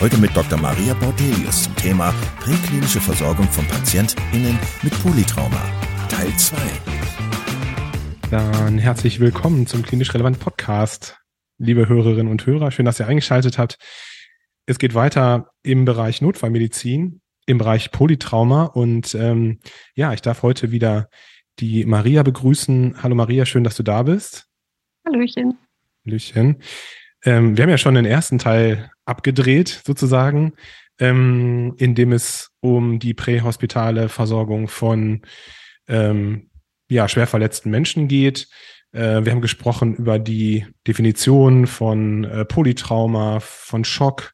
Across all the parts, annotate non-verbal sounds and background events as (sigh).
Heute mit Dr. Maria Bordelius zum Thema präklinische Versorgung von PatientInnen mit Polytrauma. Teil 2. Dann herzlich willkommen zum Klinisch Relevant Podcast. Liebe Hörerinnen und Hörer, schön, dass ihr eingeschaltet habt. Es geht weiter im Bereich Notfallmedizin, im Bereich Polytrauma und ähm, ja, ich darf heute wieder die Maria begrüßen. Hallo Maria, schön, dass du da bist. Hallöchen. Hallöchen. Ähm, wir haben ja schon den ersten Teil abgedreht, sozusagen, ähm, in dem es um die prähospitale Versorgung von ähm, ja, schwer verletzten Menschen geht. Äh, wir haben gesprochen über die Definition von äh, Polytrauma, von Schock.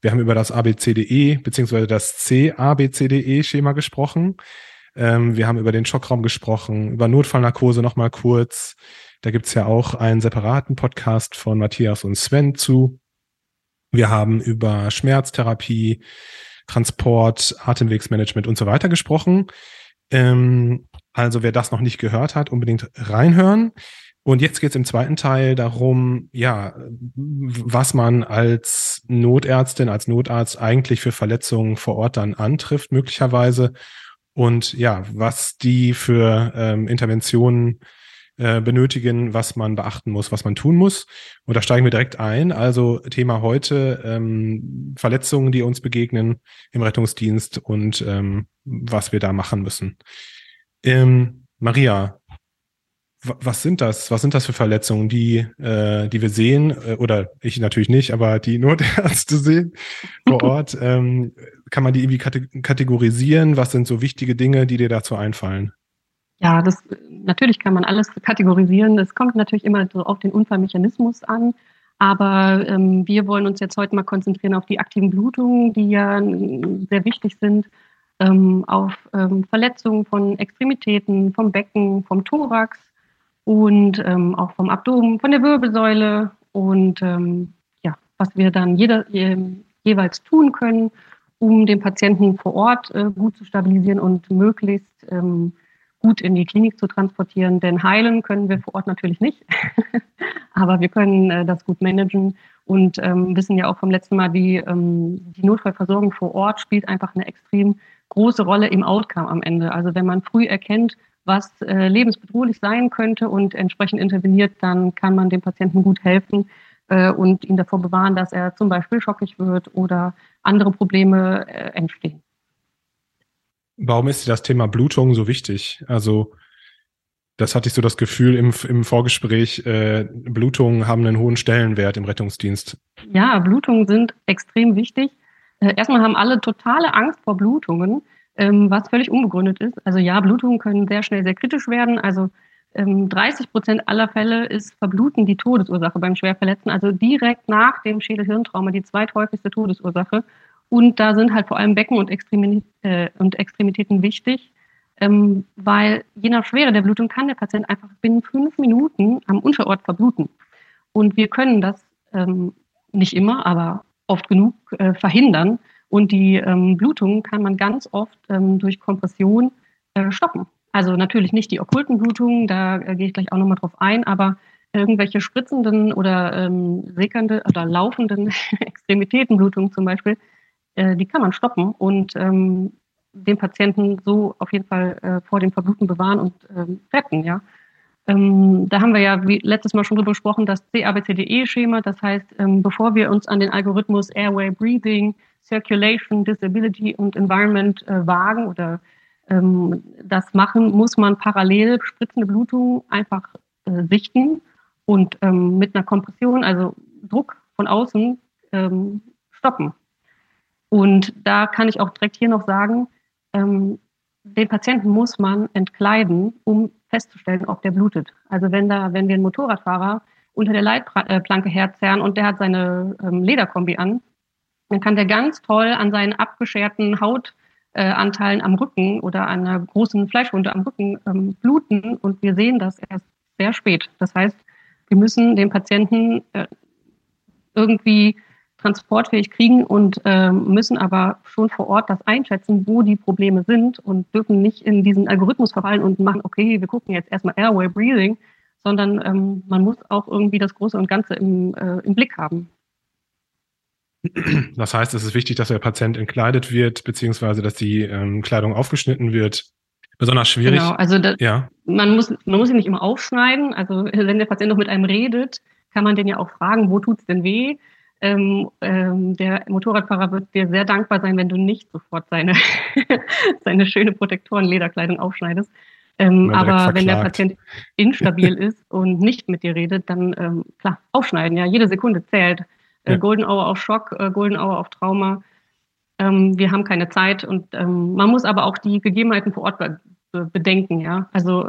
Wir haben über das ABCDE beziehungsweise das CABCDE-Schema gesprochen. Ähm, wir haben über den Schockraum gesprochen, über Notfallnarkose nochmal kurz. Da gibt's ja auch einen separaten Podcast von Matthias und Sven zu. Wir haben über Schmerztherapie, Transport, Atemwegsmanagement und so weiter gesprochen. Ähm, also wer das noch nicht gehört hat, unbedingt reinhören. Und jetzt geht es im zweiten Teil darum, ja, was man als Notärztin, als Notarzt eigentlich für Verletzungen vor Ort dann antrifft, möglicherweise. Und ja, was die für ähm, Interventionen äh, benötigen, was man beachten muss, was man tun muss. Und da steigen wir direkt ein. Also Thema heute ähm, Verletzungen, die uns begegnen im Rettungsdienst und ähm, was wir da machen müssen. Ähm, Maria, was sind das? Was sind das für Verletzungen, die, äh, die wir sehen? Äh, oder ich natürlich nicht, aber die Notärzte (laughs) sehen vor (laughs) Ort. Ähm, kann man die irgendwie kategorisieren? Was sind so wichtige Dinge, die dir dazu einfallen? Ja, das natürlich kann man alles kategorisieren. Es kommt natürlich immer so auf den Unfallmechanismus an. Aber ähm, wir wollen uns jetzt heute mal konzentrieren auf die aktiven Blutungen, die ja sehr wichtig sind, ähm, auf ähm, Verletzungen von Extremitäten, vom Becken, vom Thorax und ähm, auch vom Abdomen, von der Wirbelsäule und ähm, ja, was wir dann jeder, je, jeweils tun können, um den Patienten vor Ort äh, gut zu stabilisieren und möglichst ähm, gut in die Klinik zu transportieren, denn heilen können wir vor Ort natürlich nicht. (laughs) Aber wir können äh, das gut managen und ähm, wissen ja auch vom letzten Mal, wie ähm, die Notfallversorgung vor Ort spielt einfach eine extrem große Rolle im Outcome am Ende. Also wenn man früh erkennt, was äh, lebensbedrohlich sein könnte und entsprechend interveniert, dann kann man dem Patienten gut helfen äh, und ihn davor bewahren, dass er zum Beispiel schockig wird oder andere Probleme äh, entstehen. Warum ist dir das Thema Blutung so wichtig? Also das hatte ich so das Gefühl im, im Vorgespräch, äh, Blutungen haben einen hohen Stellenwert im Rettungsdienst. Ja, Blutungen sind extrem wichtig. Äh, erstmal haben alle totale Angst vor Blutungen, ähm, was völlig unbegründet ist. Also ja, Blutungen können sehr schnell sehr kritisch werden. Also ähm, 30 Prozent aller Fälle ist Verbluten die Todesursache beim Schwerverletzten, also direkt nach dem Schädelhirntrauma die zweithäufigste Todesursache. Und da sind halt vor allem Becken und, Extremit äh, und Extremitäten wichtig, ähm, weil je nach Schwere der Blutung kann der Patient einfach binnen fünf Minuten am Unterort verbluten. Und wir können das ähm, nicht immer, aber oft genug äh, verhindern. Und die ähm, Blutung kann man ganz oft ähm, durch Kompression äh, stoppen. Also natürlich nicht die okkulten Blutungen, da äh, gehe ich gleich auch nochmal drauf ein, aber irgendwelche spritzenden oder ähm, sickernde oder laufenden (laughs) Extremitätenblutungen zum Beispiel, äh, die kann man stoppen und ähm, den Patienten so auf jeden Fall äh, vor dem Verbluten bewahren und ähm, retten, ja. Ähm, da haben wir ja wie letztes Mal schon drüber gesprochen, das CABCDE-Schema. Das heißt, ähm, bevor wir uns an den Algorithmus Airway Breathing, Circulation, Disability und Environment äh, wagen oder ähm, das machen, muss man parallel spritzende Blutung einfach äh, sichten und ähm, mit einer Kompression, also Druck von außen, ähm, stoppen. Und da kann ich auch direkt hier noch sagen, ähm, den Patienten muss man entkleiden, um festzustellen, ob der blutet. Also wenn da, wenn wir einen Motorradfahrer unter der Leitplanke herzerren und der hat seine ähm, Lederkombi an, dann kann der ganz toll an seinen abgescherten Hautstellen Anteilen am Rücken oder einer großen Fleischwunde am Rücken ähm, bluten und wir sehen das erst sehr spät. Das heißt, wir müssen den Patienten äh, irgendwie transportfähig kriegen und äh, müssen aber schon vor Ort das einschätzen, wo die Probleme sind und dürfen nicht in diesen Algorithmus verfallen und machen, okay, wir gucken jetzt erstmal Airway Breathing, sondern ähm, man muss auch irgendwie das Große und Ganze im, äh, im Blick haben. Das heißt, es ist wichtig, dass der Patient entkleidet wird, beziehungsweise dass die ähm, Kleidung aufgeschnitten wird. Besonders schwierig. Genau, also das, ja. man, muss, man muss ihn nicht immer aufschneiden. Also wenn der Patient noch mit einem redet, kann man den ja auch fragen, wo tut es denn weh? Ähm, ähm, der Motorradfahrer wird dir sehr dankbar sein, wenn du nicht sofort seine, (laughs) seine schöne Protektoren-Lederkleidung aufschneidest. Ähm, aber wenn der Patient instabil (laughs) ist und nicht mit dir redet, dann ähm, klar, aufschneiden, ja, jede Sekunde zählt. Äh, ja. Golden Hour auf Schock, äh, Golden Hour auf Trauma. Ähm, wir haben keine Zeit und ähm, man muss aber auch die Gegebenheiten vor Ort be bedenken, ja. Also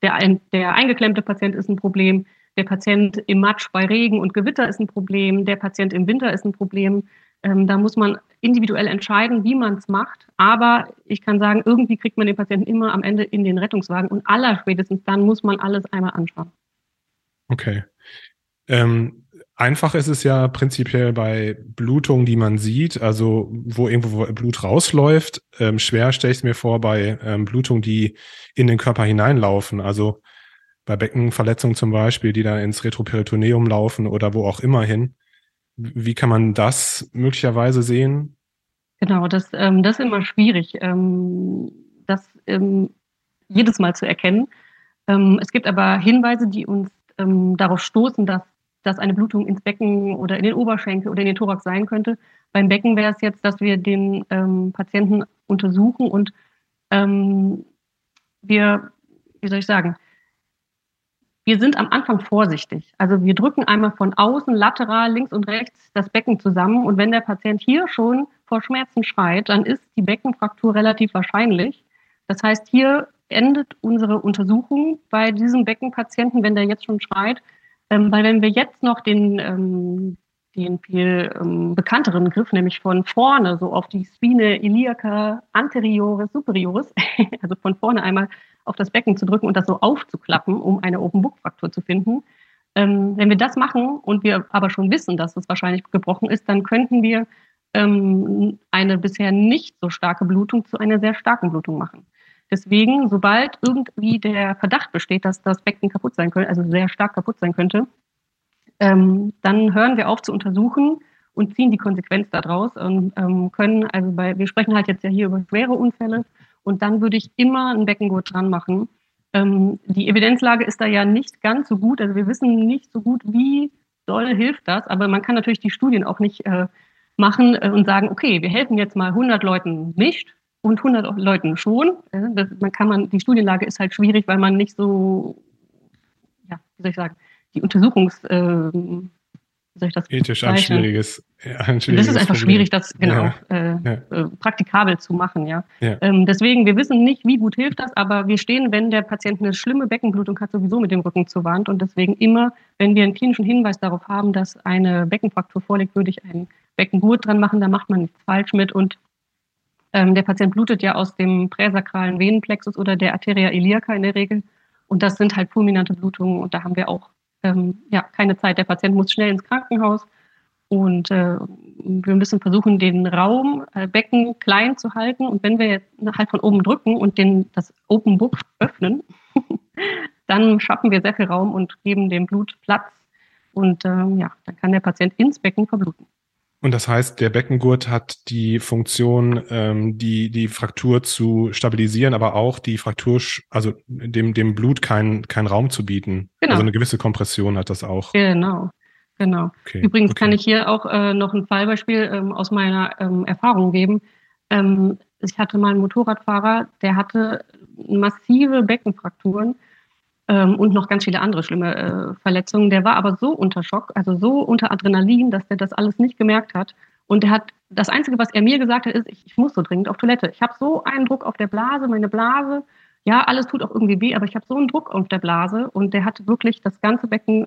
der, der eingeklemmte Patient ist ein Problem, der Patient im Matsch bei Regen und Gewitter ist ein Problem, der Patient im Winter ist ein Problem. Ähm, da muss man individuell entscheiden, wie man es macht. Aber ich kann sagen, irgendwie kriegt man den Patienten immer am Ende in den Rettungswagen und allerspätestens dann muss man alles einmal anschauen. Okay. Ähm, einfach ist es ja prinzipiell bei Blutungen, die man sieht, also wo irgendwo Blut rausläuft. Ähm, schwer stelle ich es mir vor bei ähm, Blutungen, die in den Körper hineinlaufen. Also bei Beckenverletzungen zum Beispiel, die da ins Retroperitoneum laufen oder wo auch immer hin. Wie kann man das möglicherweise sehen? Genau, das, ähm, das ist immer schwierig, ähm, das ähm, jedes Mal zu erkennen. Ähm, es gibt aber Hinweise, die uns ähm, darauf stoßen, dass, dass eine Blutung ins Becken oder in den Oberschenkel oder in den Thorax sein könnte. Beim Becken wäre es jetzt, dass wir den ähm, Patienten untersuchen und wir, wie soll ich sagen, wir sind am Anfang vorsichtig. Also wir drücken einmal von außen lateral links und rechts das Becken zusammen und wenn der Patient hier schon vor Schmerzen schreit, dann ist die Beckenfraktur relativ wahrscheinlich. Das heißt, hier endet unsere Untersuchung bei diesem Beckenpatienten, wenn der jetzt schon schreit, ähm, weil wenn wir jetzt noch den, ähm, den viel ähm, bekannteren Griff, nämlich von vorne, so auf die Spine iliaca anterioris superioris, (laughs) also von vorne einmal auf das Becken zu drücken und das so aufzuklappen, um eine Open Book Fraktur zu finden. Ähm, wenn wir das machen und wir aber schon wissen, dass es wahrscheinlich gebrochen ist, dann könnten wir ähm, eine bisher nicht so starke Blutung zu einer sehr starken Blutung machen. Deswegen, sobald irgendwie der Verdacht besteht, dass das Becken kaputt sein könnte, also sehr stark kaputt sein könnte, ähm, dann hören wir auf zu untersuchen und ziehen die Konsequenz daraus und ähm, können, also bei, wir sprechen halt jetzt ja hier über schwere Unfälle und dann würde ich immer einen Beckengurt dran machen. Ähm, die Evidenzlage ist da ja nicht ganz so gut. Also wir wissen nicht so gut, wie doll hilft das. Aber man kann natürlich die Studien auch nicht äh, machen äh, und sagen, okay, wir helfen jetzt mal 100 Leuten nicht und 100 Leuten schon. Äh, das, man kann man, die Studienlage ist halt schwierig, weil man nicht so, ja, wie soll ich sagen, die Untersuchungs, äh, soll ich das Ethisch ein schwieriges, ja, ein schwieriges. Das ist einfach Problem. schwierig, das genau ja. Äh, ja. Äh, praktikabel zu machen, ja. Ähm, deswegen, wir wissen nicht, wie gut hilft das, aber wir stehen, wenn der Patient eine schlimme Beckenblutung hat, sowieso mit dem Rücken zur Wand und deswegen immer, wenn wir einen klinischen Hinweis darauf haben, dass eine Beckenfraktur vorliegt, würde ich einen Beckengurt dran machen, da macht man nichts falsch mit und ähm, der Patient blutet ja aus dem präsakralen Venenplexus oder der Arteria iliaca in der Regel und das sind halt fulminante Blutungen und da haben wir auch ähm, ja, keine Zeit. Der Patient muss schnell ins Krankenhaus und äh, wir müssen versuchen, den Raum, äh, Becken klein zu halten. Und wenn wir jetzt halt von oben drücken und den, das Open Book öffnen, (laughs) dann schaffen wir sehr viel Raum und geben dem Blut Platz. Und äh, ja, dann kann der Patient ins Becken verbluten. Und das heißt, der Beckengurt hat die Funktion, ähm, die, die Fraktur zu stabilisieren, aber auch die Fraktur, also dem, dem Blut keinen kein Raum zu bieten. Genau. Also eine gewisse Kompression hat das auch. Genau. Genau. Okay. Übrigens okay. kann ich hier auch äh, noch ein Fallbeispiel ähm, aus meiner ähm, Erfahrung geben. Ähm, ich hatte mal einen Motorradfahrer, der hatte massive Beckenfrakturen ähm, und noch ganz viele andere schlimme äh, Verletzungen. Der war aber so unter Schock, also so unter Adrenalin, dass der das alles nicht gemerkt hat. Und der hat, das Einzige, was er mir gesagt hat, ist, ich, ich muss so dringend auf Toilette. Ich habe so einen Druck auf der Blase, meine Blase, ja, alles tut auch irgendwie weh, aber ich habe so einen Druck auf der Blase und der hat wirklich das ganze Becken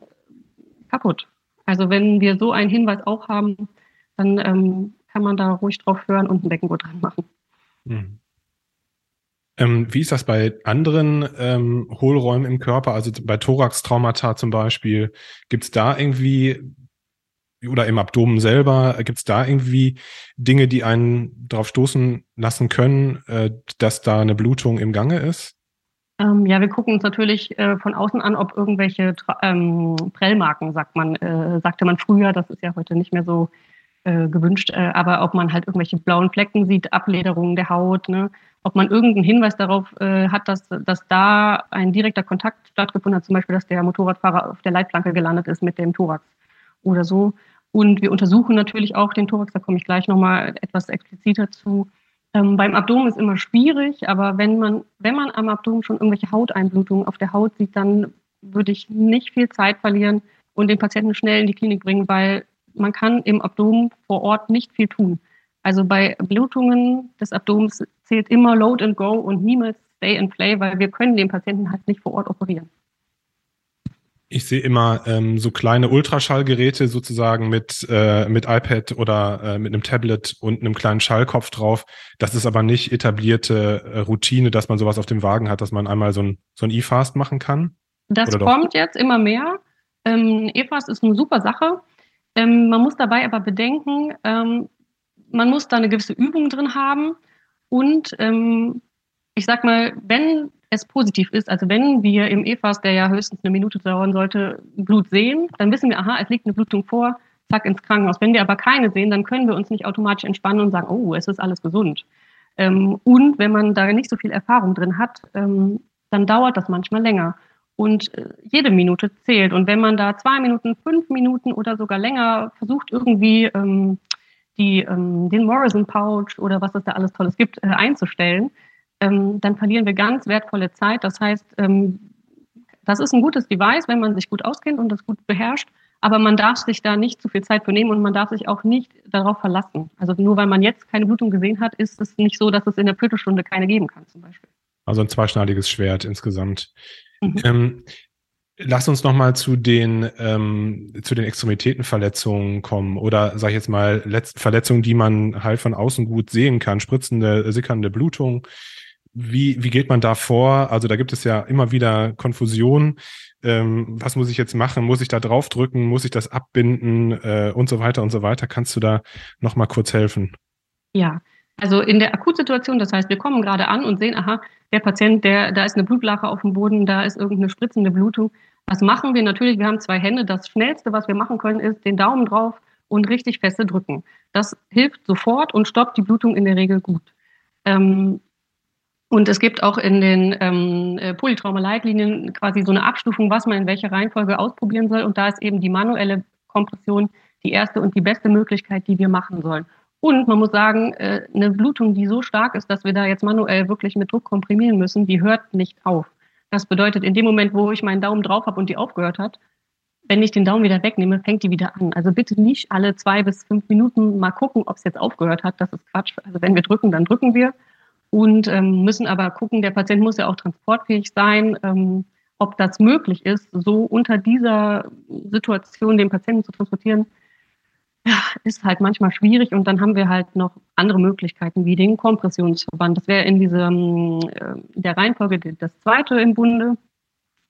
kaputt. Also wenn wir so einen Hinweis auch haben, dann ähm, kann man da ruhig drauf hören und ein Beckengurt dran machen. Mhm. Ähm, wie ist das bei anderen ähm, Hohlräumen im Körper, also bei Thorax-Traumata zum Beispiel? Gibt es da irgendwie oder im Abdomen selber, gibt es da irgendwie Dinge, die einen darauf stoßen lassen können, äh, dass da eine Blutung im Gange ist? Ähm, ja, wir gucken uns natürlich äh, von außen an, ob irgendwelche ähm, Prellmarken, sagt man, äh, sagte man früher, das ist ja heute nicht mehr so äh, gewünscht, äh, aber ob man halt irgendwelche blauen Flecken sieht, Ablederungen der Haut, ne? ob man irgendeinen Hinweis darauf äh, hat, dass, dass da ein direkter Kontakt stattgefunden hat, zum Beispiel, dass der Motorradfahrer auf der Leitplanke gelandet ist mit dem Thorax oder so. Und wir untersuchen natürlich auch den Thorax, da komme ich gleich nochmal etwas expliziter zu. Ähm, beim Abdomen ist immer schwierig, aber wenn man, wenn man am Abdomen schon irgendwelche Hauteinblutungen auf der Haut sieht, dann würde ich nicht viel Zeit verlieren und den Patienten schnell in die Klinik bringen, weil man kann im Abdomen vor Ort nicht viel tun. Also bei Blutungen des Abdomens zählt immer Load and Go und niemals Stay and Play, weil wir können den Patienten halt nicht vor Ort operieren. Ich sehe immer ähm, so kleine Ultraschallgeräte sozusagen mit, äh, mit iPad oder äh, mit einem Tablet und einem kleinen Schallkopf drauf. Das ist aber nicht etablierte äh, Routine, dass man sowas auf dem Wagen hat, dass man einmal so ein, so ein E-Fast machen kann. Das kommt jetzt immer mehr. Ähm, E-Fast ist eine super Sache. Ähm, man muss dabei aber bedenken, ähm, man muss da eine gewisse Übung drin haben. Und ähm, ich sag mal, wenn es positiv ist, also wenn wir im EFAS, der ja höchstens eine Minute dauern sollte, Blut sehen, dann wissen wir, aha, es liegt eine Blutung vor, zack ins Krankenhaus. Wenn wir aber keine sehen, dann können wir uns nicht automatisch entspannen und sagen, oh, es ist alles gesund. Ähm, und wenn man da nicht so viel Erfahrung drin hat, ähm, dann dauert das manchmal länger. Und äh, jede Minute zählt. Und wenn man da zwei Minuten, fünf Minuten oder sogar länger versucht, irgendwie ähm, die, ähm, den Morrison Pouch oder was es da alles Tolles gibt, äh, einzustellen, ähm, dann verlieren wir ganz wertvolle Zeit. Das heißt, ähm, das ist ein gutes Device, wenn man sich gut auskennt und das gut beherrscht. Aber man darf sich da nicht zu viel Zeit für nehmen und man darf sich auch nicht darauf verlassen. Also nur weil man jetzt keine Blutung gesehen hat, ist es nicht so, dass es in der Viertelstunde keine geben kann, zum Beispiel. Also ein zweischneidiges Schwert insgesamt. Mhm. Ähm, Lass uns nochmal zu den ähm, zu den Extremitätenverletzungen kommen oder sag ich jetzt mal Verletzungen, die man halt von außen gut sehen kann, spritzende, sickernde Blutung. Wie, wie geht man da vor? Also da gibt es ja immer wieder Konfusion. Ähm, was muss ich jetzt machen? Muss ich da draufdrücken? Muss ich das abbinden? Äh, und so weiter und so weiter. Kannst du da nochmal kurz helfen? Ja, also in der Akutsituation, das heißt, wir kommen gerade an und sehen, aha, der Patient, der, da ist eine Blutlache auf dem Boden, da ist irgendeine spritzende Blutung was machen wir? Natürlich, wir haben zwei Hände. Das Schnellste, was wir machen können, ist den Daumen drauf und richtig feste drücken. Das hilft sofort und stoppt die Blutung in der Regel gut. Ähm, und es gibt auch in den ähm, äh, Polytrauma-Leitlinien quasi so eine Abstufung, was man in welcher Reihenfolge ausprobieren soll. Und da ist eben die manuelle Kompression die erste und die beste Möglichkeit, die wir machen sollen. Und man muss sagen, äh, eine Blutung, die so stark ist, dass wir da jetzt manuell wirklich mit Druck komprimieren müssen, die hört nicht auf. Das bedeutet, in dem Moment, wo ich meinen Daumen drauf habe und die aufgehört hat, wenn ich den Daumen wieder wegnehme, fängt die wieder an. Also bitte nicht alle zwei bis fünf Minuten mal gucken, ob es jetzt aufgehört hat. Das ist Quatsch. Also wenn wir drücken, dann drücken wir und ähm, müssen aber gucken, der Patient muss ja auch transportfähig sein, ähm, ob das möglich ist, so unter dieser Situation den Patienten zu transportieren, ja, ist halt manchmal schwierig und dann haben wir halt noch andere Möglichkeiten wie den Kompressionsverband. Das wäre in diesem äh, der Reihenfolge das zweite im Bunde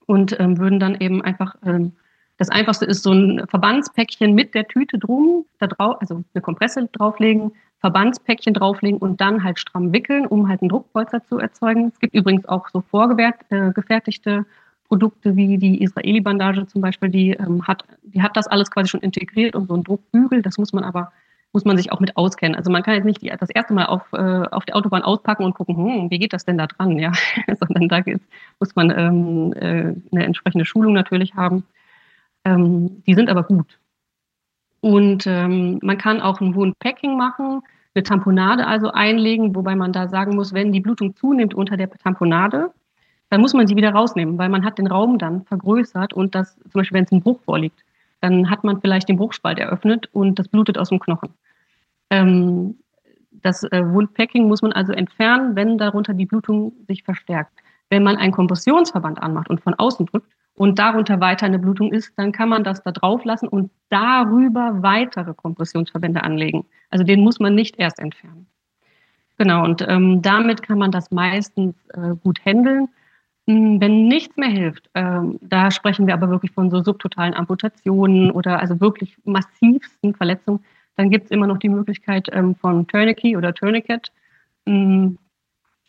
und ähm, würden dann eben einfach ähm, das einfachste ist so ein Verbandspäckchen mit der Tüte drum, da drauf, also eine Kompresse drauflegen, Verbandspäckchen drauflegen und dann halt stramm wickeln, um halt einen Druckpolster zu erzeugen. Es gibt übrigens auch so vorgefertigte äh, Produkte wie die Israeli-Bandage zum Beispiel, die ähm, hat, die hat das alles quasi schon integriert und so ein Druckbügel, das muss man aber, muss man sich auch mit auskennen. Also man kann jetzt nicht die, das erste Mal auf, äh, auf der Autobahn auspacken und gucken, hm, wie geht das denn da dran, ja, (laughs) sondern da geht's, muss man ähm, äh, eine entsprechende Schulung natürlich haben. Ähm, die sind aber gut. Und ähm, man kann auch ein Wound Packing machen, eine Tamponade also einlegen, wobei man da sagen muss, wenn die Blutung zunimmt unter der Tamponade, dann muss man sie wieder rausnehmen, weil man hat den Raum dann vergrößert und das, zum Beispiel wenn es ein Bruch vorliegt, dann hat man vielleicht den Bruchspalt eröffnet und das blutet aus dem Knochen. Ähm, das äh, Wundpacking muss man also entfernen, wenn darunter die Blutung sich verstärkt. Wenn man einen Kompressionsverband anmacht und von außen drückt und darunter weiter eine Blutung ist, dann kann man das da drauf lassen und darüber weitere Kompressionsverbände anlegen. Also den muss man nicht erst entfernen. Genau, und ähm, damit kann man das meistens äh, gut handeln. Hm, wenn nichts mehr hilft, ähm, da sprechen wir aber wirklich von so subtotalen Amputationen oder also wirklich massivsten Verletzungen, dann gibt es immer noch die Möglichkeit ähm, von Tourniquet oder Tourniquet. Ähm,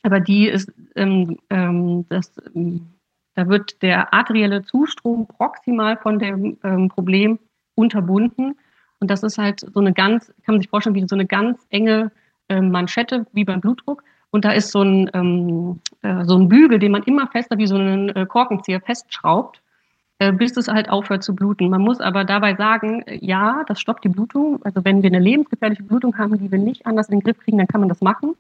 aber die ist, ähm, ähm, das, ähm, da wird der arterielle Zustrom proximal von dem Problem unterbunden. Und das ist halt so eine ganz, kann man sich vorstellen, wie so eine ganz enge Manschette, wie beim Blutdruck. Und da ist so ein, ähm, äh, so ein Bügel, den man immer fester wie so einen äh, Korkenzieher festschraubt, äh, bis es halt aufhört zu bluten. Man muss aber dabei sagen, äh, ja, das stoppt die Blutung. Also wenn wir eine lebensgefährliche Blutung haben, die wir nicht anders in den Griff kriegen, dann kann man das machen.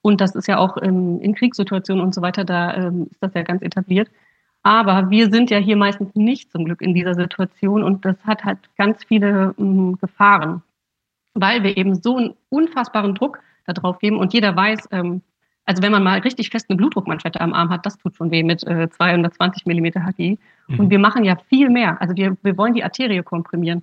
Und das ist ja auch ähm, in Kriegssituationen und so weiter, da ähm, ist das ja ganz etabliert. Aber wir sind ja hier meistens nicht zum Glück in dieser Situation und das hat halt ganz viele ähm, Gefahren, weil wir eben so einen unfassbaren Druck da drauf geben. Und jeder weiß, ähm, also wenn man mal richtig fest eine Blutdruckmanschette am Arm hat, das tut schon weh mit äh, 220 Millimeter HG. Mhm. Und wir machen ja viel mehr. Also wir, wir wollen die Arterie komprimieren.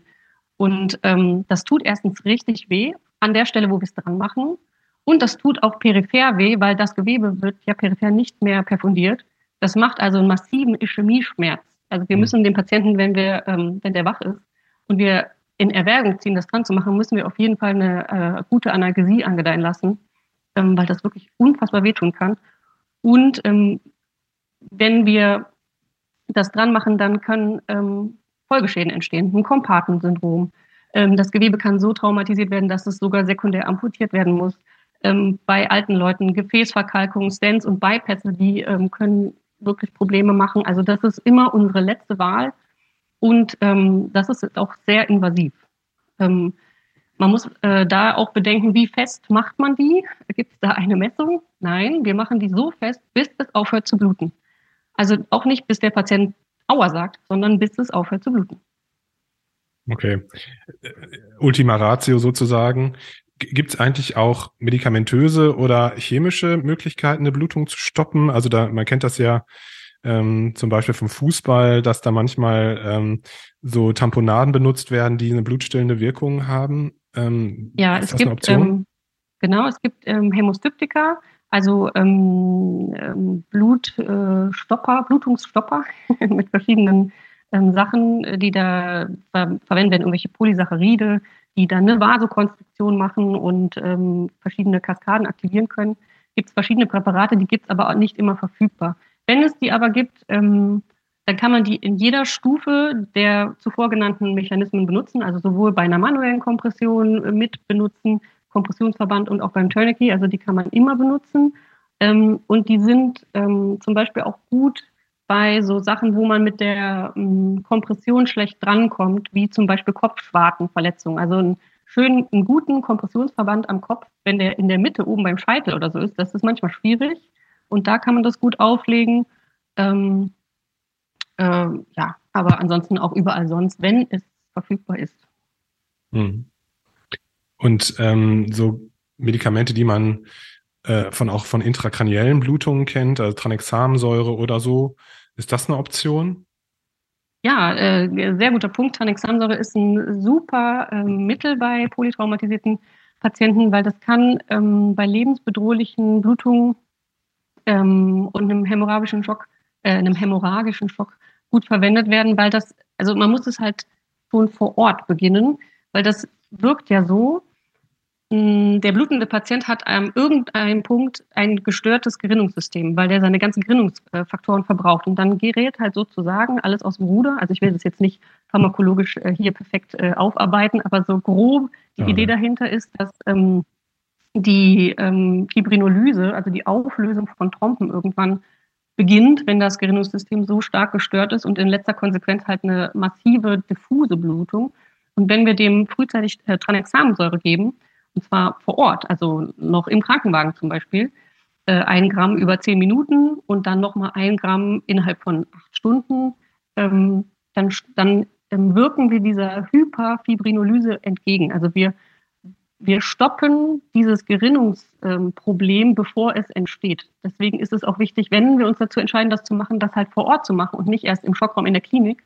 Und ähm, das tut erstens richtig weh an der Stelle, wo wir es dran machen. Und das tut auch peripher weh, weil das Gewebe wird ja peripher nicht mehr perfundiert. Das macht also einen massiven Ischämie-Schmerz. Also wir mhm. müssen den Patienten, wenn wir, ähm, wenn der wach ist und wir in Erwägung ziehen, das dran zu machen, müssen wir auf jeden Fall eine äh, gute Analgesie angedeihen lassen, ähm, weil das wirklich unfassbar wehtun kann. Und ähm, wenn wir das dran machen, dann können ähm, Folgeschäden entstehen, ein Kompartment-Syndrom. Ähm, das Gewebe kann so traumatisiert werden, dass es sogar sekundär amputiert werden muss. Ähm, bei alten Leuten Gefäßverkalkung, Stents und Bypässe, die ähm, können wirklich Probleme machen. Also das ist immer unsere letzte Wahl und ähm, das ist auch sehr invasiv. Ähm, man muss äh, da auch bedenken, wie fest macht man die? Gibt es da eine Messung? Nein, wir machen die so fest, bis es aufhört zu bluten. Also auch nicht, bis der Patient Aua sagt, sondern bis es aufhört zu bluten. Okay. Ultima Ratio sozusagen. Gibt es eigentlich auch medikamentöse oder chemische Möglichkeiten, eine Blutung zu stoppen? Also da, man kennt das ja ähm, zum Beispiel vom Fußball, dass da manchmal ähm, so Tamponaden benutzt werden, die eine blutstillende Wirkung haben. Ähm, ja, es gibt ähm, genau, es gibt ähm, Hämostyptika, also ähm, Blutstopper, äh, Blutungsstopper (laughs) mit verschiedenen Sachen, die da ver verwendet werden, irgendwelche Polysaccharide, die dann eine Vasokonstruktion machen und verschiedene Kaskaden aktivieren können. Gibt es verschiedene Präparate, die gibt es aber auch nicht immer verfügbar. Wenn es die aber gibt, ähm, dann kann man die in jeder Stufe der zuvor genannten Mechanismen benutzen, also sowohl bei einer manuellen Kompression äh, mit benutzen, Kompressionsverband und auch beim Tourniquet, also die kann man immer benutzen. Ähm, und die sind ähm, zum Beispiel auch gut bei so Sachen, wo man mit der ähm, Kompression schlecht drankommt, wie zum Beispiel Kopfschwartenverletzungen. Also einen schönen, einen guten Kompressionsverband am Kopf, wenn der in der Mitte oben beim Scheitel oder so ist, das ist manchmal schwierig. Und da kann man das gut auflegen. Ähm, äh, ja, aber ansonsten auch überall sonst, wenn es verfügbar ist. Hm. Und ähm, so Medikamente, die man äh, von auch von intrakraniellen Blutungen kennt, also Tranexamsäure oder so, ist das eine Option? Ja, äh, sehr guter Punkt. Tranexamsäure ist ein super äh, Mittel bei polytraumatisierten Patienten, weil das kann ähm, bei lebensbedrohlichen Blutungen ähm, und einem hämorrhagischen Schock, äh, einem hämorrhagischen Schock gut verwendet werden, weil das, also man muss es halt schon vor Ort beginnen, weil das wirkt ja so, mh, der blutende Patient hat an irgendeinem Punkt ein gestörtes Gerinnungssystem, weil der seine ganzen Gerinnungsfaktoren verbraucht. Und dann gerät halt sozusagen alles aus dem Ruder. Also ich will das jetzt nicht pharmakologisch äh, hier perfekt äh, aufarbeiten, aber so grob die ja, Idee dahinter ist, dass ähm, die ähm, Fibrinolyse, also die Auflösung von Trompen irgendwann beginnt, wenn das Gerinnungssystem so stark gestört ist und in letzter Konsequenz halt eine massive diffuse Blutung. Und wenn wir dem frühzeitig äh, Tranexamensäure geben, und zwar vor Ort, also noch im Krankenwagen zum Beispiel, äh, ein Gramm über zehn Minuten und dann nochmal ein Gramm innerhalb von acht Stunden, ähm, dann, dann ähm, wirken wir dieser Hyperfibrinolyse entgegen. Also wir wir stoppen dieses Gerinnungsproblem, ähm, bevor es entsteht. Deswegen ist es auch wichtig, wenn wir uns dazu entscheiden, das zu machen, das halt vor Ort zu machen und nicht erst im Schockraum in der Klinik,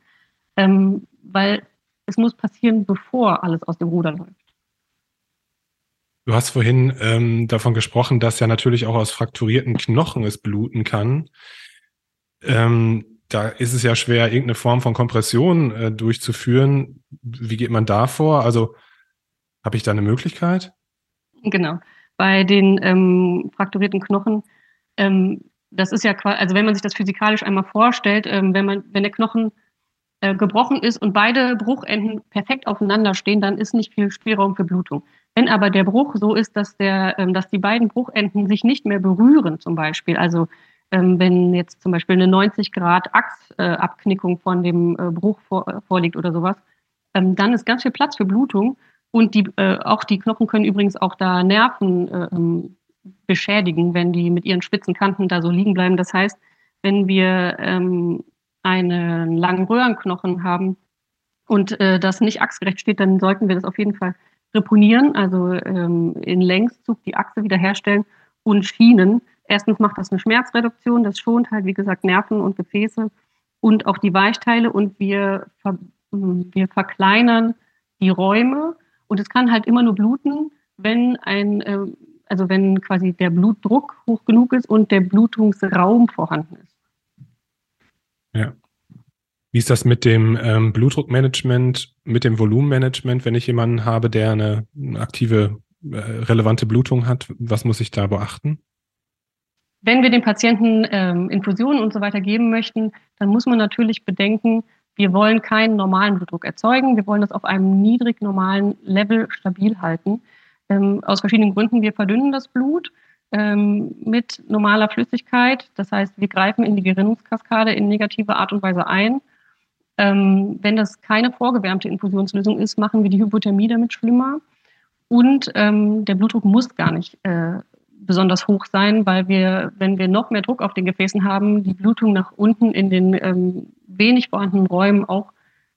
ähm, weil es muss passieren, bevor alles aus dem Ruder läuft. Du hast vorhin ähm, davon gesprochen, dass ja natürlich auch aus frakturierten Knochen es bluten kann. Ähm, da ist es ja schwer, irgendeine Form von Kompression äh, durchzuführen. Wie geht man da vor? Also habe ich da eine Möglichkeit? Genau. Bei den ähm, frakturierten Knochen, ähm, das ist ja quasi, also wenn man sich das physikalisch einmal vorstellt, ähm, wenn man, wenn der Knochen äh, gebrochen ist und beide Bruchenden perfekt aufeinander stehen, dann ist nicht viel Spielraum für Blutung. Wenn aber der Bruch so ist, dass der, ähm, dass die beiden Bruchenden sich nicht mehr berühren, zum Beispiel, also ähm, wenn jetzt zum Beispiel eine 90 Grad Achsabknickung von dem äh, Bruch vor, äh, vorliegt oder sowas, ähm, dann ist ganz viel Platz für Blutung und die, äh, auch die Knochen können übrigens auch da Nerven äh, ähm, beschädigen, wenn die mit ihren spitzen Kanten da so liegen bleiben. Das heißt, wenn wir ähm, einen langen Röhrenknochen haben und äh, das nicht achsgerecht steht, dann sollten wir das auf jeden Fall reponieren, also ähm, in Längszug die Achse wiederherstellen und schienen. Erstens macht das eine Schmerzreduktion, das schont halt, wie gesagt, Nerven und Gefäße und auch die Weichteile und wir, wir verkleinern die Räume und es kann halt immer nur bluten, wenn ein, äh, also wenn quasi der Blutdruck hoch genug ist und der Blutungsraum vorhanden ist. Ja. Wie ist das mit dem ähm, Blutdruckmanagement, mit dem Volumenmanagement, wenn ich jemanden habe, der eine, eine aktive, äh, relevante Blutung hat? Was muss ich da beachten? Wenn wir den Patienten ähm, Infusionen und so weiter geben möchten, dann muss man natürlich bedenken, wir wollen keinen normalen Blutdruck erzeugen. Wir wollen das auf einem niedrig normalen Level stabil halten. Ähm, aus verschiedenen Gründen. Wir verdünnen das Blut ähm, mit normaler Flüssigkeit. Das heißt, wir greifen in die Gerinnungskaskade in negative Art und Weise ein. Ähm, wenn das keine vorgewärmte Infusionslösung ist, machen wir die Hypothermie damit schlimmer. Und ähm, der Blutdruck muss gar nicht äh, besonders hoch sein, weil wir, wenn wir noch mehr Druck auf den Gefäßen haben, die Blutung nach unten in den ähm, wenig vorhandenen Räumen auch,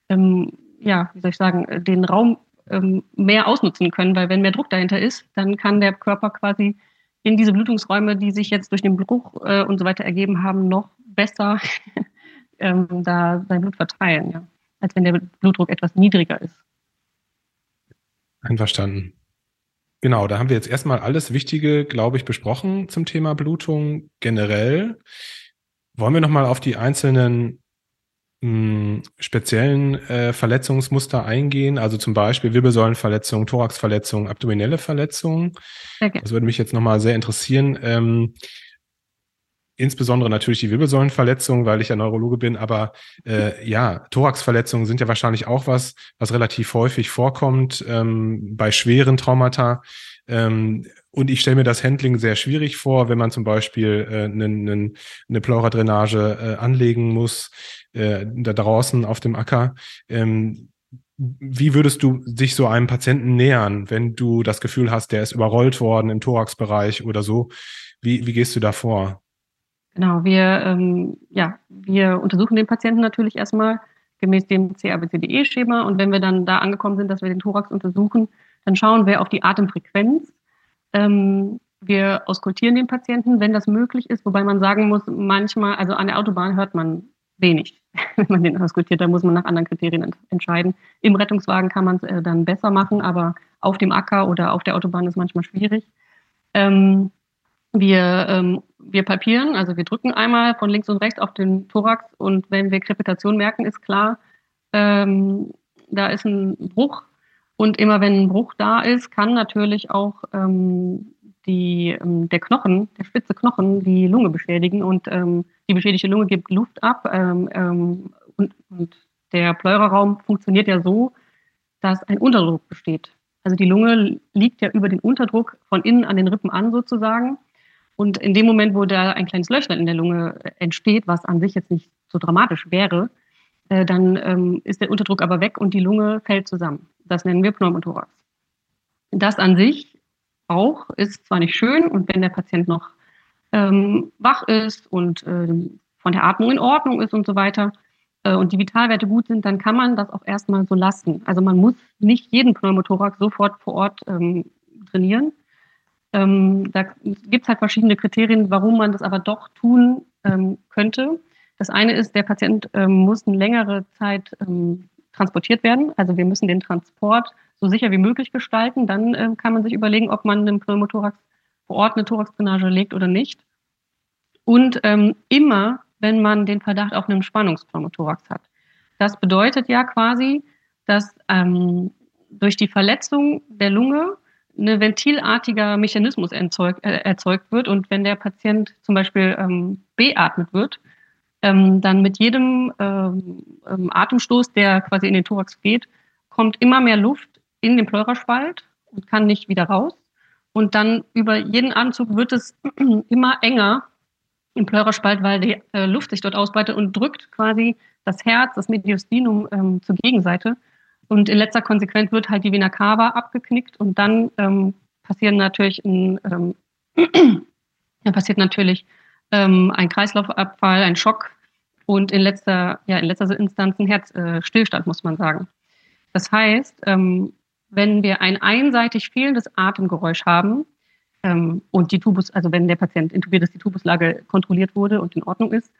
ähm, ja, wie soll ich sagen, den Raum ähm, mehr ausnutzen können, weil wenn mehr Druck dahinter ist, dann kann der Körper quasi in diese Blutungsräume, die sich jetzt durch den Bruch äh, und so weiter ergeben haben, noch besser (laughs) ähm, da sein Blut verteilen, ja, als wenn der Blutdruck etwas niedriger ist. Einverstanden. Genau, da haben wir jetzt erstmal alles Wichtige, glaube ich, besprochen zum Thema Blutung generell. Wollen wir nochmal auf die einzelnen mh, hm, speziellen äh, Verletzungsmuster eingehen? Also zum Beispiel Wirbelsäulenverletzungen, Thoraxverletzungen, abdominelle Verletzungen. Okay. Das würde mich jetzt nochmal sehr interessieren. Ähm, insbesondere natürlich die Wirbelsäulenverletzungen, weil ich ja Neurologe bin, aber äh, ja, Thoraxverletzungen sind ja wahrscheinlich auch was, was relativ häufig vorkommt ähm, bei schweren Traumata. Ähm, und ich stelle mir das Handling sehr schwierig vor, wenn man zum Beispiel äh, ne, ne, eine Pleuradrenage äh, anlegen muss, äh, da draußen auf dem Acker. Ähm, wie würdest du sich so einem Patienten nähern, wenn du das Gefühl hast, der ist überrollt worden im Thoraxbereich oder so? Wie, wie gehst du da vor? Genau, wir, ähm, ja, wir untersuchen den Patienten natürlich erstmal gemäß dem CABCDE-Schema und wenn wir dann da angekommen sind, dass wir den Thorax untersuchen, dann schauen wir auf die Atemfrequenz. Ähm, wir auskultieren den Patienten, wenn das möglich ist, wobei man sagen muss, manchmal, also an der Autobahn hört man wenig, (laughs) wenn man den auskultiert, da muss man nach anderen Kriterien entscheiden. Im Rettungswagen kann man es äh, dann besser machen, aber auf dem Acker oder auf der Autobahn ist manchmal schwierig. Ähm, wir, ähm, wir palpieren, also wir drücken einmal von links und rechts auf den Thorax und wenn wir Krepitation merken, ist klar, ähm, da ist ein Bruch. Und immer wenn ein Bruch da ist, kann natürlich auch ähm, die, ähm, der Knochen, der spitze Knochen, die Lunge beschädigen und ähm, die beschädigte Lunge gibt Luft ab ähm, ähm, und, und der Pleuraraum funktioniert ja so, dass ein Unterdruck besteht. Also die Lunge liegt ja über den Unterdruck von innen an den Rippen an sozusagen. Und in dem Moment, wo da ein kleines Löchlein in der Lunge entsteht, was an sich jetzt nicht so dramatisch wäre, äh, dann ähm, ist der Unterdruck aber weg und die Lunge fällt zusammen. Das nennen wir Pneumothorax. Das an sich auch ist zwar nicht schön und wenn der Patient noch ähm, wach ist und äh, von der Atmung in Ordnung ist und so weiter äh, und die Vitalwerte gut sind, dann kann man das auch erstmal so lassen. Also man muss nicht jeden Pneumothorax sofort vor Ort ähm, trainieren, ähm, da gibt es halt verschiedene Kriterien, warum man das aber doch tun ähm, könnte. Das eine ist, der Patient ähm, muss eine längere Zeit ähm, transportiert werden. Also wir müssen den Transport so sicher wie möglich gestalten. Dann äh, kann man sich überlegen, ob man einem Pneumothorax vor Ort eine Thoraxdrainage legt oder nicht. Und ähm, immer, wenn man den Verdacht auf einen Spannungspneumothorax hat. Das bedeutet ja quasi, dass ähm, durch die Verletzung der Lunge ein ventilartiger Mechanismus erzeugt, äh, erzeugt wird. Und wenn der Patient zum Beispiel ähm, beatmet wird, ähm, dann mit jedem ähm, ähm, Atemstoß, der quasi in den Thorax geht, kommt immer mehr Luft in den Pleuraspalt und kann nicht wieder raus. Und dann über jeden Atemzug wird es (clears throat) immer enger im Pleuraspalt, weil die äh, Luft sich dort ausbreitet und drückt quasi das Herz, das Mediastinum ähm, zur Gegenseite. Und in letzter Konsequenz wird halt die Vena cava abgeknickt und dann ähm, passieren natürlich ein, ähm, (clears throat) dann passiert natürlich ähm, ein Kreislaufabfall, ein Schock und in letzter, ja, in letzter Instanz ein Herzstillstand, muss man sagen. Das heißt, ähm, wenn wir ein einseitig fehlendes Atemgeräusch haben ähm, und die Tubus, also wenn der Patient intubiert ist, die Tubuslage kontrolliert wurde und in Ordnung ist,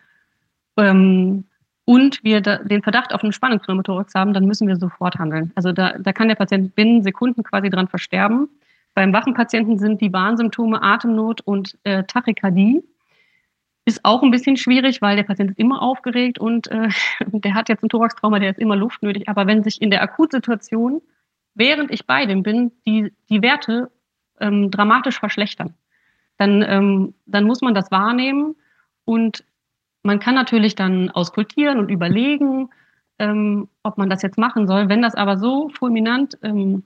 ähm, und wir da, den Verdacht auf einen Spannungspneumothorax haben, dann müssen wir sofort handeln. Also da, da kann der Patient binnen Sekunden quasi dran versterben. Beim wachen Patienten sind die Warnsymptome Atemnot und äh, Tachykardie. Ist auch ein bisschen schwierig, weil der Patient ist immer aufgeregt und äh, (laughs) der hat jetzt ein Thoraxtrauma, der ist immer luftnötig. Aber wenn sich in der Akutsituation, während ich bei dem bin, die, die Werte ähm, dramatisch verschlechtern, dann, ähm, dann muss man das wahrnehmen. Und man kann natürlich dann auskultieren und überlegen, ähm, ob man das jetzt machen soll. Wenn das aber so fulminant ähm,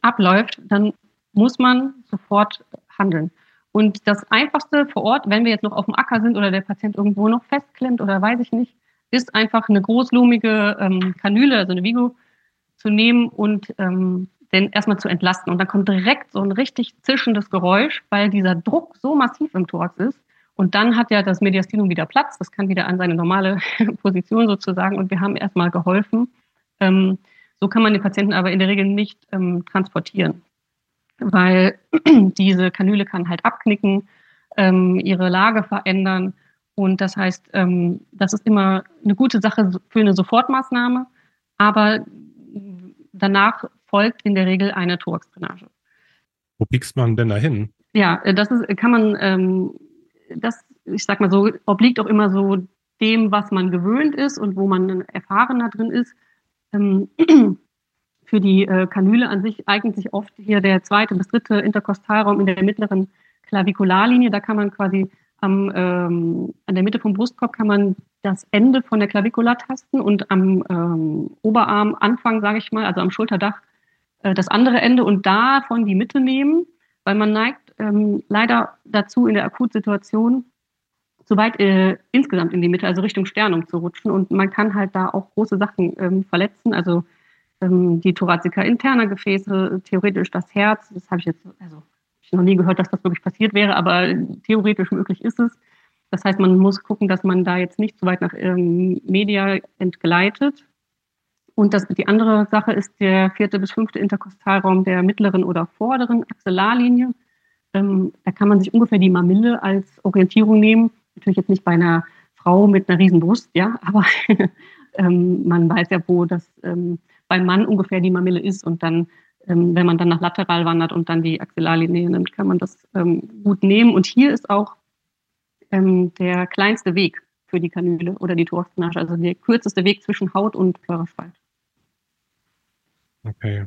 abläuft, dann muss man sofort handeln. Und das Einfachste vor Ort, wenn wir jetzt noch auf dem Acker sind oder der Patient irgendwo noch festklemmt oder weiß ich nicht, ist einfach eine großlumige ähm, Kanüle, also eine Vigo, zu nehmen und ähm, den erstmal zu entlasten. Und dann kommt direkt so ein richtig zischendes Geräusch, weil dieser Druck so massiv im Thorax ist. Und dann hat ja das Mediastinum wieder Platz, das kann wieder an seine normale (laughs) Position sozusagen und wir haben erstmal geholfen. Ähm, so kann man den Patienten aber in der Regel nicht ähm, transportieren weil (clears throat) diese Kanüle kann halt abknicken, ähm, ihre Lage verändern. Und das heißt, ähm, das ist immer eine gute Sache für eine Sofortmaßnahme, aber danach folgt in der Regel eine Thoraxdrainage. Wo piekst man denn da hin? Ja, das ist, kann man, ähm, das, ich sag mal so, obliegt auch immer so dem, was man gewöhnt ist und wo man erfahrener drin ist. Ähm, (clears throat) für die äh, Kanüle an sich eignet sich oft hier der zweite bis dritte Interkostalraum in der mittleren Klavikularlinie. Da kann man quasi am, ähm, an der Mitte vom Brustkorb kann man das Ende von der Klavikula tasten und am ähm, Oberarm Anfang, sage ich mal, also am Schulterdach äh, das andere Ende und davon die Mitte nehmen, weil man neigt ähm, leider dazu in der Akutsituation zu weit äh, insgesamt in die Mitte, also Richtung Sternum zu rutschen und man kann halt da auch große Sachen ähm, verletzen, also ähm, die Thoracica interner Gefäße, theoretisch das Herz. Das habe ich jetzt, also ich noch nie gehört, dass das wirklich passiert wäre, aber theoretisch möglich ist es. Das heißt, man muss gucken, dass man da jetzt nicht zu weit nach ähm, Media entgleitet. Und das, die andere Sache ist der vierte bis fünfte Interkostalraum der mittleren oder vorderen Axillarlinie. Ähm, da kann man sich ungefähr die Mamille als Orientierung nehmen. Natürlich jetzt nicht bei einer Frau mit einer riesen Brust, ja, (laughs) aber ähm, man weiß ja, wo das ähm, beim Mann ungefähr die Mamille ist und dann, ähm, wenn man dann nach lateral wandert und dann die Axillarlinie nimmt, kann man das ähm, gut nehmen. Und hier ist auch ähm, der kleinste Weg für die Kanüle oder die Thoraxdrainage, also der kürzeste Weg zwischen Haut und Pleuraspalt. Okay.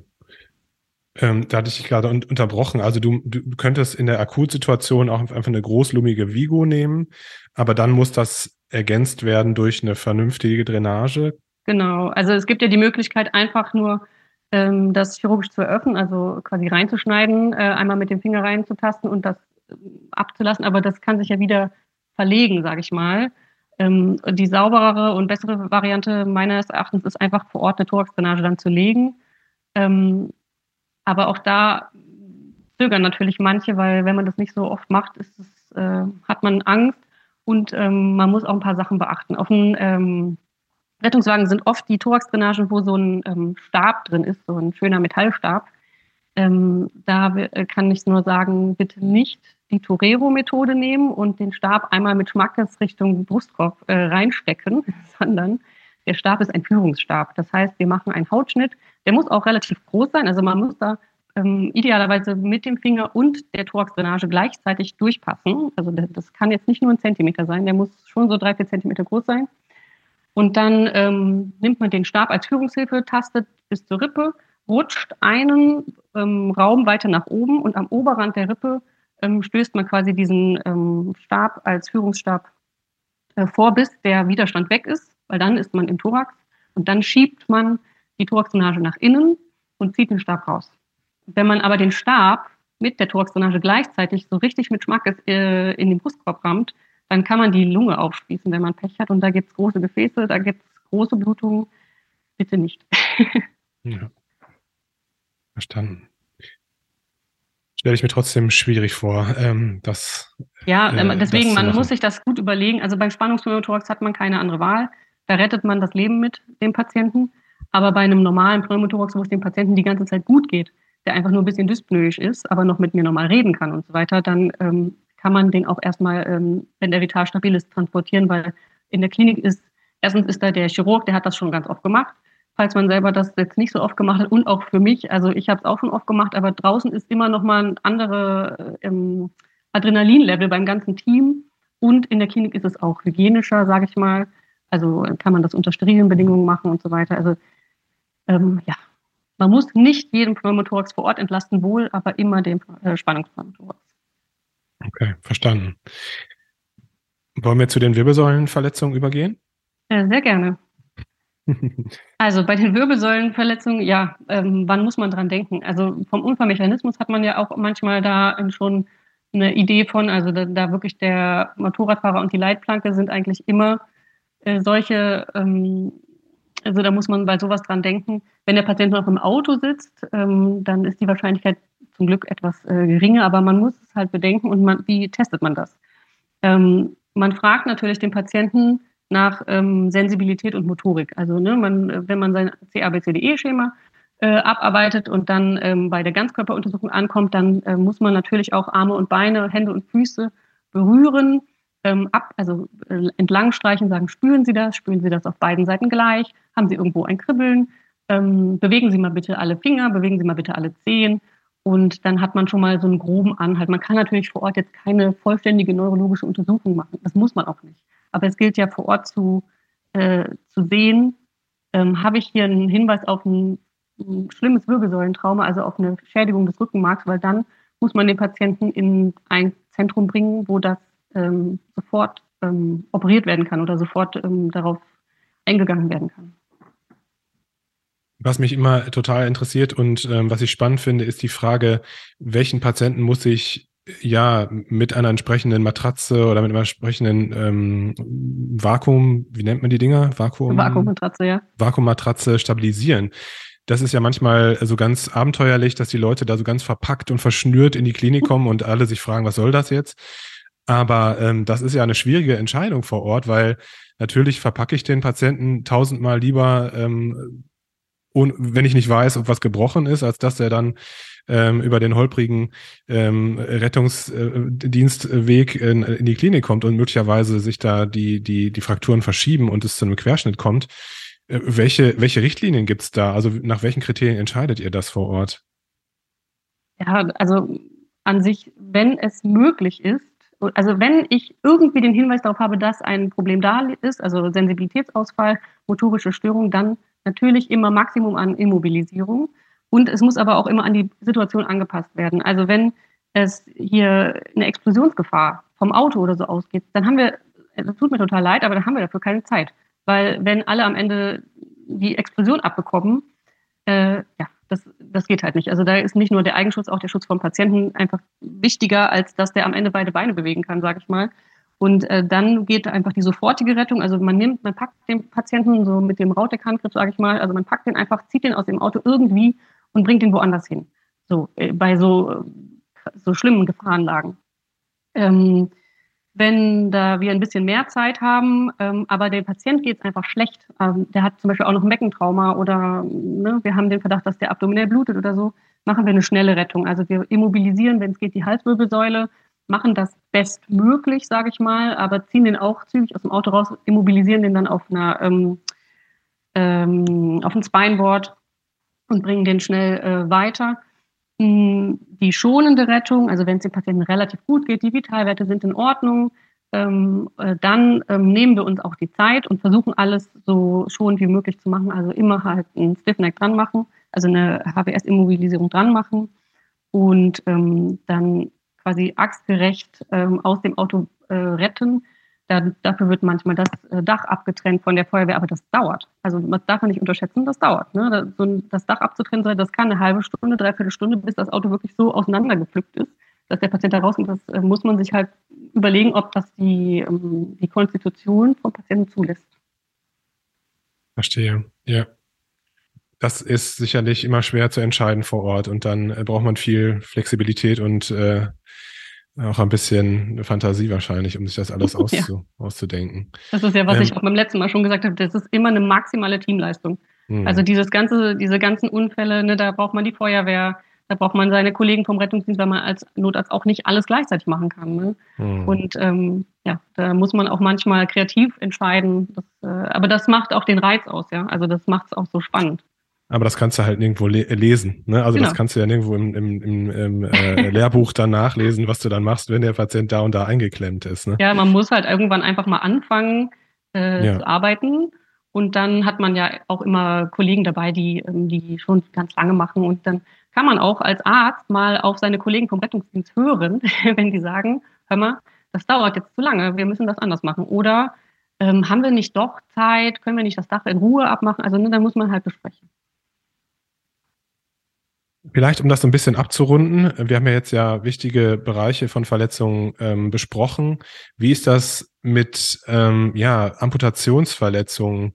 Ähm, da hatte ich dich gerade un unterbrochen. Also du, du könntest in der Akutsituation auch einfach eine großlumige Vigo nehmen, aber dann muss das ergänzt werden durch eine vernünftige Drainage. Genau, also es gibt ja die Möglichkeit, einfach nur ähm, das chirurgisch zu eröffnen, also quasi reinzuschneiden, äh, einmal mit dem Finger reinzutasten und das äh, abzulassen, aber das kann sich ja wieder verlegen, sage ich mal. Ähm, die sauberere und bessere Variante meines Erachtens ist einfach vor Ort eine Thoraxdrainage dann zu legen. Ähm, aber auch da zögern natürlich manche, weil wenn man das nicht so oft macht, es, äh, hat man Angst und ähm, man muss auch ein paar Sachen beachten. Auf dem ähm, Rettungswagen sind oft die Thoraxdrainagen, wo so ein ähm, Stab drin ist, so ein schöner Metallstab. Ähm, da äh, kann ich nur sagen, bitte nicht die Torero-Methode nehmen und den Stab einmal mit Schmackes Richtung Brustkorb äh, reinstecken, (laughs) sondern der Stab ist ein Führungsstab. Das heißt, wir machen einen Hautschnitt, Der muss auch relativ groß sein. Also man muss da ähm, idealerweise mit dem Finger und der Thoraxdrainage gleichzeitig durchpassen. Also das, das, kann jetzt nicht nur ein Zentimeter sein, der muss schon so drei, vier Zentimeter groß sein. Und dann ähm, nimmt man den Stab als Führungshilfe, tastet bis zur Rippe, rutscht einen ähm, Raum weiter nach oben und am Oberrand der Rippe ähm, stößt man quasi diesen ähm, Stab als Führungsstab äh, vor, bis der Widerstand weg ist, weil dann ist man im Thorax und dann schiebt man die Thoraxdrainage nach innen und zieht den Stab raus. Wenn man aber den Stab mit der Thoraxdrainage gleichzeitig so richtig mit Schmackes äh, in den Brustkorb rammt, dann kann man die Lunge aufspießen, wenn man Pech hat. Und da gibt es große Gefäße, da gibt es große Blutungen. Bitte nicht. (laughs) ja. Verstanden. Stelle ich mir trotzdem schwierig vor, ähm, dass. Ja, äh, deswegen, das man muss sich das gut überlegen. Also beim Spannungspneumothorax hat man keine andere Wahl. Da rettet man das Leben mit dem Patienten. Aber bei einem normalen Pneumothorax, wo es dem Patienten die ganze Zeit gut geht, der einfach nur ein bisschen dyspnoisch ist, aber noch mit mir normal reden kann und so weiter, dann ähm, kann man den auch erstmal, ähm, wenn der vital stabil ist, transportieren, weil in der Klinik ist, erstens ist da der Chirurg, der hat das schon ganz oft gemacht, falls man selber das jetzt nicht so oft gemacht hat und auch für mich, also ich habe es auch schon oft gemacht, aber draußen ist immer noch mal ein anderes ähm, Adrenalinlevel beim ganzen Team und in der Klinik ist es auch hygienischer, sage ich mal. Also kann man das unter sterilen Bedingungen machen und so weiter. Also ähm, ja, man muss nicht jeden Pneumothorax vor Ort entlasten, wohl aber immer den äh, Spannungspneumothorax. Okay, verstanden. Wollen wir zu den Wirbelsäulenverletzungen übergehen? Äh, sehr gerne. (laughs) also bei den Wirbelsäulenverletzungen, ja, ähm, wann muss man dran denken? Also vom Unfallmechanismus hat man ja auch manchmal da schon eine Idee von, also da, da wirklich der Motorradfahrer und die Leitplanke sind eigentlich immer äh, solche ähm, also da muss man bei sowas dran denken. Wenn der Patient noch im Auto sitzt, ähm, dann ist die Wahrscheinlichkeit zum Glück etwas äh, geringer, aber man muss es halt bedenken und man, wie testet man das? Ähm, man fragt natürlich den Patienten nach ähm, Sensibilität und Motorik. Also ne, man, wenn man sein CABCDE-Schema äh, abarbeitet und dann ähm, bei der Ganzkörperuntersuchung ankommt, dann äh, muss man natürlich auch Arme und Beine, Hände und Füße berühren ähm, ab, also äh, entlang streichen, sagen, spüren Sie das, spüren Sie das auf beiden Seiten gleich, haben Sie irgendwo ein Kribbeln, ähm, bewegen Sie mal bitte alle Finger, bewegen Sie mal bitte alle Zehen. Und dann hat man schon mal so einen groben Anhalt. Man kann natürlich vor Ort jetzt keine vollständige neurologische Untersuchung machen, das muss man auch nicht. Aber es gilt ja vor Ort zu, äh, zu sehen, ähm, habe ich hier einen Hinweis auf ein, ein schlimmes Wirbelsäulentrauma, also auf eine Schädigung des Rückenmarks, weil dann muss man den Patienten in ein Zentrum bringen, wo das ähm, sofort ähm, operiert werden kann oder sofort ähm, darauf eingegangen werden kann. Was mich immer total interessiert und ähm, was ich spannend finde, ist die Frage, welchen Patienten muss ich ja mit einer entsprechenden Matratze oder mit einem entsprechenden ähm, Vakuum, wie nennt man die Dinger? Vakuum. Vakuummatratze, ja. Vakuummatratze stabilisieren. Das ist ja manchmal so ganz abenteuerlich, dass die Leute da so ganz verpackt und verschnürt in die Klinik kommen und alle sich fragen, was soll das jetzt? Aber ähm, das ist ja eine schwierige Entscheidung vor Ort, weil natürlich verpacke ich den Patienten tausendmal lieber, ähm, wenn ich nicht weiß, ob was gebrochen ist, als dass er dann ähm, über den holprigen ähm, Rettungsdienstweg in, in, die Klinik kommt und möglicherweise sich da die, die, die Frakturen verschieben und es zu einem Querschnitt kommt. Äh, welche, welche Richtlinien gibt es da? Also nach welchen Kriterien entscheidet ihr das vor Ort? Ja, also an sich, wenn es möglich ist, also wenn ich irgendwie den Hinweis darauf habe, dass ein Problem da ist, also Sensibilitätsausfall, motorische Störung, dann natürlich immer Maximum an Immobilisierung. Und es muss aber auch immer an die Situation angepasst werden. Also wenn es hier eine Explosionsgefahr vom Auto oder so ausgeht, dann haben wir, das tut mir total leid, aber dann haben wir dafür keine Zeit. Weil wenn alle am Ende die Explosion abbekommen, äh, ja, das, das geht halt nicht. Also da ist nicht nur der Eigenschutz, auch der Schutz vom Patienten einfach wichtiger, als dass der am Ende beide Beine bewegen kann, sage ich mal. Und äh, dann geht einfach die sofortige Rettung. Also man nimmt, man packt den Patienten so mit dem Rauteck-Handgriff, sage ich mal, also man packt den einfach, zieht den aus dem Auto irgendwie und bringt den woanders hin. So, äh, bei so, so schlimmen Gefahrenlagen. Ähm, wenn da wir ein bisschen mehr Zeit haben, ähm, aber dem Patient geht es einfach schlecht. Ähm, der hat zum Beispiel auch noch ein Beckentrauma oder ne, wir haben den Verdacht, dass der abdominell blutet oder so, machen wir eine schnelle Rettung. Also wir immobilisieren, wenn es geht, die Halswirbelsäule, machen das bestmöglich, sage ich mal, aber ziehen den auch zügig aus dem Auto raus, immobilisieren den dann auf einer ähm, ähm, auf ein Spineboard und bringen den schnell äh, weiter. Hm, die schonende Rettung, also wenn es dem Patienten relativ gut geht, die Vitalwerte sind in Ordnung, ähm, äh, dann ähm, nehmen wir uns auch die Zeit und versuchen alles so schonend wie möglich zu machen. Also immer halt ein Stiffneck dran machen, also eine HBS-Immobilisierung dran machen und ähm, dann quasi achsgerecht ähm, aus dem Auto äh, retten. Da, dafür wird manchmal das äh, Dach abgetrennt von der Feuerwehr, aber das dauert. Also das darf man nicht unterschätzen, das dauert. Ne? Das Dach abzutrennen, das kann eine halbe Stunde, dreiviertel Stunde, bis das Auto wirklich so auseinandergepflückt ist, dass der Patient da rauskommt. Das äh, muss man sich halt überlegen, ob das die, ähm, die Konstitution vom Patienten zulässt. Verstehe, ja. Das ist sicherlich immer schwer zu entscheiden vor Ort und dann äh, braucht man viel Flexibilität und äh, auch ein bisschen Fantasie wahrscheinlich, um sich das alles (laughs) auszu ja. auszudenken. Das ist ja, was ähm, ich auch beim letzten Mal schon gesagt habe, das ist immer eine maximale Teamleistung. Mh. Also dieses ganze, diese ganzen Unfälle, ne, da braucht man die Feuerwehr, da braucht man seine Kollegen vom Rettungsdienst, weil man als Notarzt auch nicht alles gleichzeitig machen kann. Ne? Mhm. Und ähm, ja, da muss man auch manchmal kreativ entscheiden. Das, äh, aber das macht auch den Reiz aus, ja. Also das macht es auch so spannend. Aber das kannst du halt nirgendwo le lesen. Ne? Also genau. das kannst du ja nirgendwo im, im, im, im äh, (laughs) Lehrbuch dann nachlesen, was du dann machst, wenn der Patient da und da eingeklemmt ist. Ne? Ja, man muss halt irgendwann einfach mal anfangen äh, ja. zu arbeiten. Und dann hat man ja auch immer Kollegen dabei, die, ähm, die schon ganz lange machen. Und dann kann man auch als Arzt mal auf seine Kollegen vom Rettungsdienst hören, (laughs) wenn die sagen, hör mal, das dauert jetzt zu lange, wir müssen das anders machen. Oder ähm, haben wir nicht doch Zeit, können wir nicht das Dach in Ruhe abmachen? Also ne, da muss man halt besprechen. Vielleicht, um das so ein bisschen abzurunden, wir haben ja jetzt ja wichtige Bereiche von Verletzungen ähm, besprochen. Wie ist das mit ähm, ja, Amputationsverletzungen?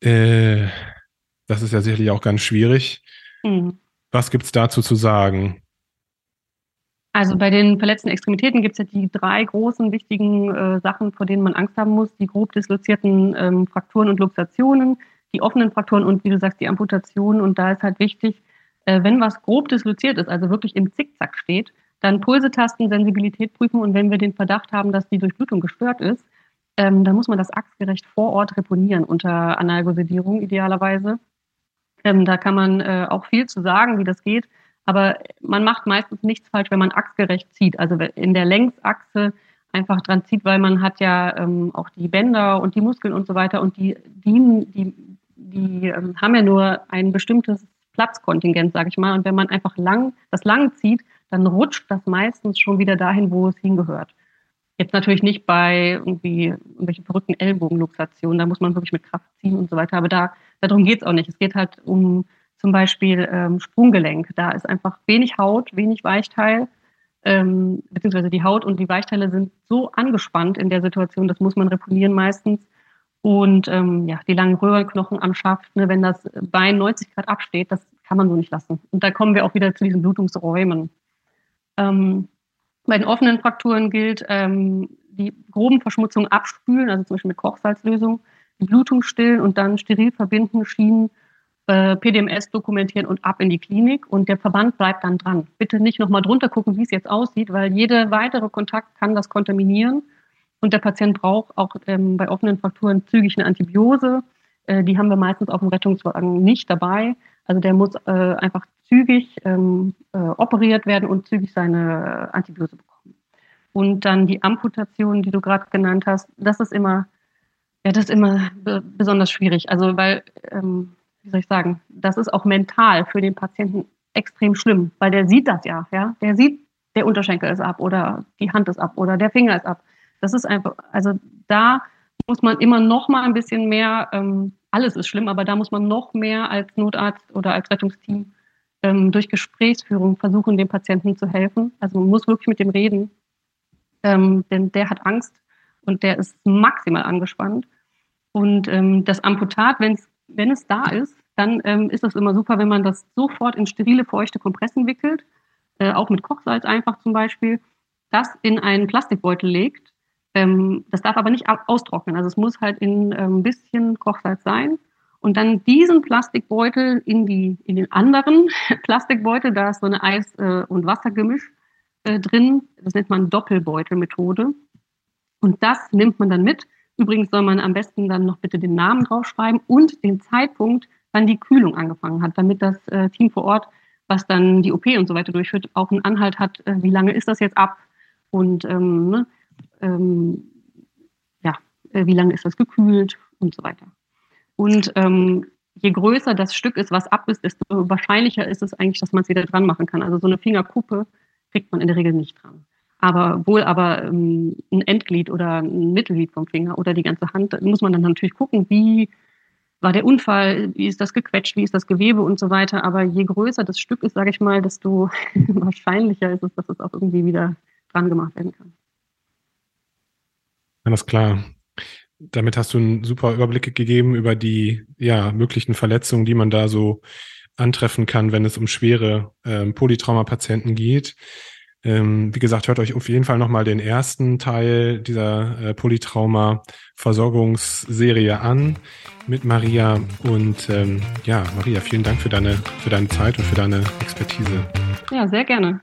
Äh, das ist ja sicherlich auch ganz schwierig. Mhm. Was gibt es dazu zu sagen? Also bei den verletzten Extremitäten gibt es ja die drei großen wichtigen äh, Sachen, vor denen man Angst haben muss. Die grob dislozierten ähm, Frakturen und Luxationen, die offenen Frakturen und wie du sagst, die Amputationen. Und da ist halt wichtig, äh, wenn was grob disloziert ist, also wirklich im Zickzack steht, dann Pulse tasten, Sensibilität prüfen und wenn wir den Verdacht haben, dass die Durchblutung gestört ist, ähm, dann muss man das achsgerecht vor Ort reponieren unter Analgosedierung idealerweise. Ähm, da kann man äh, auch viel zu sagen, wie das geht. Aber man macht meistens nichts falsch, wenn man achsgerecht zieht. Also in der Längsachse einfach dran zieht, weil man hat ja ähm, auch die Bänder und die Muskeln und so weiter und die, die, die, die ähm, haben ja nur ein bestimmtes Platzkontingent, sage ich mal. Und wenn man einfach lang, das lang zieht, dann rutscht das meistens schon wieder dahin, wo es hingehört. Jetzt natürlich nicht bei irgendwie irgendwelchen verrückten Ellbogenluxationen, da muss man wirklich mit Kraft ziehen und so weiter. Aber da, darum geht es auch nicht. Es geht halt um zum Beispiel ähm, Sprunggelenk. Da ist einfach wenig Haut, wenig Weichteil, ähm, beziehungsweise die Haut und die Weichteile sind so angespannt in der Situation, das muss man reponieren meistens. Und ähm, ja, die langen Röhrenknochen am Schaft, ne, wenn das Bein 90 Grad absteht, das kann man so nicht lassen. Und da kommen wir auch wieder zu diesen Blutungsräumen. Ähm, bei den offenen Frakturen gilt, ähm, die groben Verschmutzungen abspülen, also zum Beispiel mit Kochsalzlösung, die Blutung stillen und dann steril verbinden, schienen, äh, PDMS dokumentieren und ab in die Klinik. Und der Verband bleibt dann dran. Bitte nicht nochmal drunter gucken, wie es jetzt aussieht, weil jeder weitere Kontakt kann das kontaminieren. Und der Patient braucht auch ähm, bei offenen Frakturen zügig eine Antibiose. Äh, die haben wir meistens auf dem Rettungswagen nicht dabei. Also der muss äh, einfach zügig ähm, äh, operiert werden und zügig seine Antibiose bekommen. Und dann die Amputation, die du gerade genannt hast, das ist immer, ja, das ist immer besonders schwierig. Also weil, ähm, wie soll ich sagen, das ist auch mental für den Patienten extrem schlimm, weil der sieht das ja, ja, der sieht, der Unterschenkel ist ab oder die Hand ist ab oder der Finger ist ab. Das ist einfach, also da muss man immer noch mal ein bisschen mehr, ähm, alles ist schlimm, aber da muss man noch mehr als Notarzt oder als Rettungsteam ähm, durch Gesprächsführung versuchen, dem Patienten zu helfen. Also man muss wirklich mit dem reden, ähm, denn der hat Angst und der ist maximal angespannt. Und ähm, das Amputat, wenn es da ist, dann ähm, ist das immer super, wenn man das sofort in sterile, feuchte Kompressen wickelt, äh, auch mit Kochsalz einfach zum Beispiel, das in einen Plastikbeutel legt. Ähm, das darf aber nicht austrocknen. Also es muss halt in ein ähm, bisschen Kochsalz sein und dann diesen Plastikbeutel in, die, in den anderen (laughs) Plastikbeutel, da ist so eine Eis- äh, und Wassergemisch äh, drin. Das nennt man Doppelbeutelmethode. Und das nimmt man dann mit. Übrigens soll man am besten dann noch bitte den Namen draufschreiben und den Zeitpunkt, wann die Kühlung angefangen hat, damit das äh, Team vor Ort, was dann die OP und so weiter durchführt, auch einen Anhalt hat, äh, wie lange ist das jetzt ab und ähm, ne, ähm, ja, äh, wie lange ist das gekühlt und so weiter. Und ähm, je größer das Stück ist, was ab ist, desto wahrscheinlicher ist es eigentlich, dass man es wieder dran machen kann. Also so eine Fingerkuppe kriegt man in der Regel nicht dran. Aber wohl aber ähm, ein Endglied oder ein Mittelglied vom Finger oder die ganze Hand, muss man dann natürlich gucken, wie war der Unfall, wie ist das gequetscht, wie ist das Gewebe und so weiter. Aber je größer das Stück ist, sage ich mal, desto (laughs) wahrscheinlicher ist es, dass es auch irgendwie wieder dran gemacht werden kann. Alles klar. Damit hast du einen super Überblick gegeben über die ja, möglichen Verletzungen, die man da so antreffen kann, wenn es um schwere ähm, Polytrauma-Patienten geht. Ähm, wie gesagt, hört euch auf jeden Fall nochmal den ersten Teil dieser äh, Polytrauma-Versorgungsserie an mit Maria. Und ähm, ja, Maria, vielen Dank für deine, für deine Zeit und für deine Expertise. Ja, sehr gerne.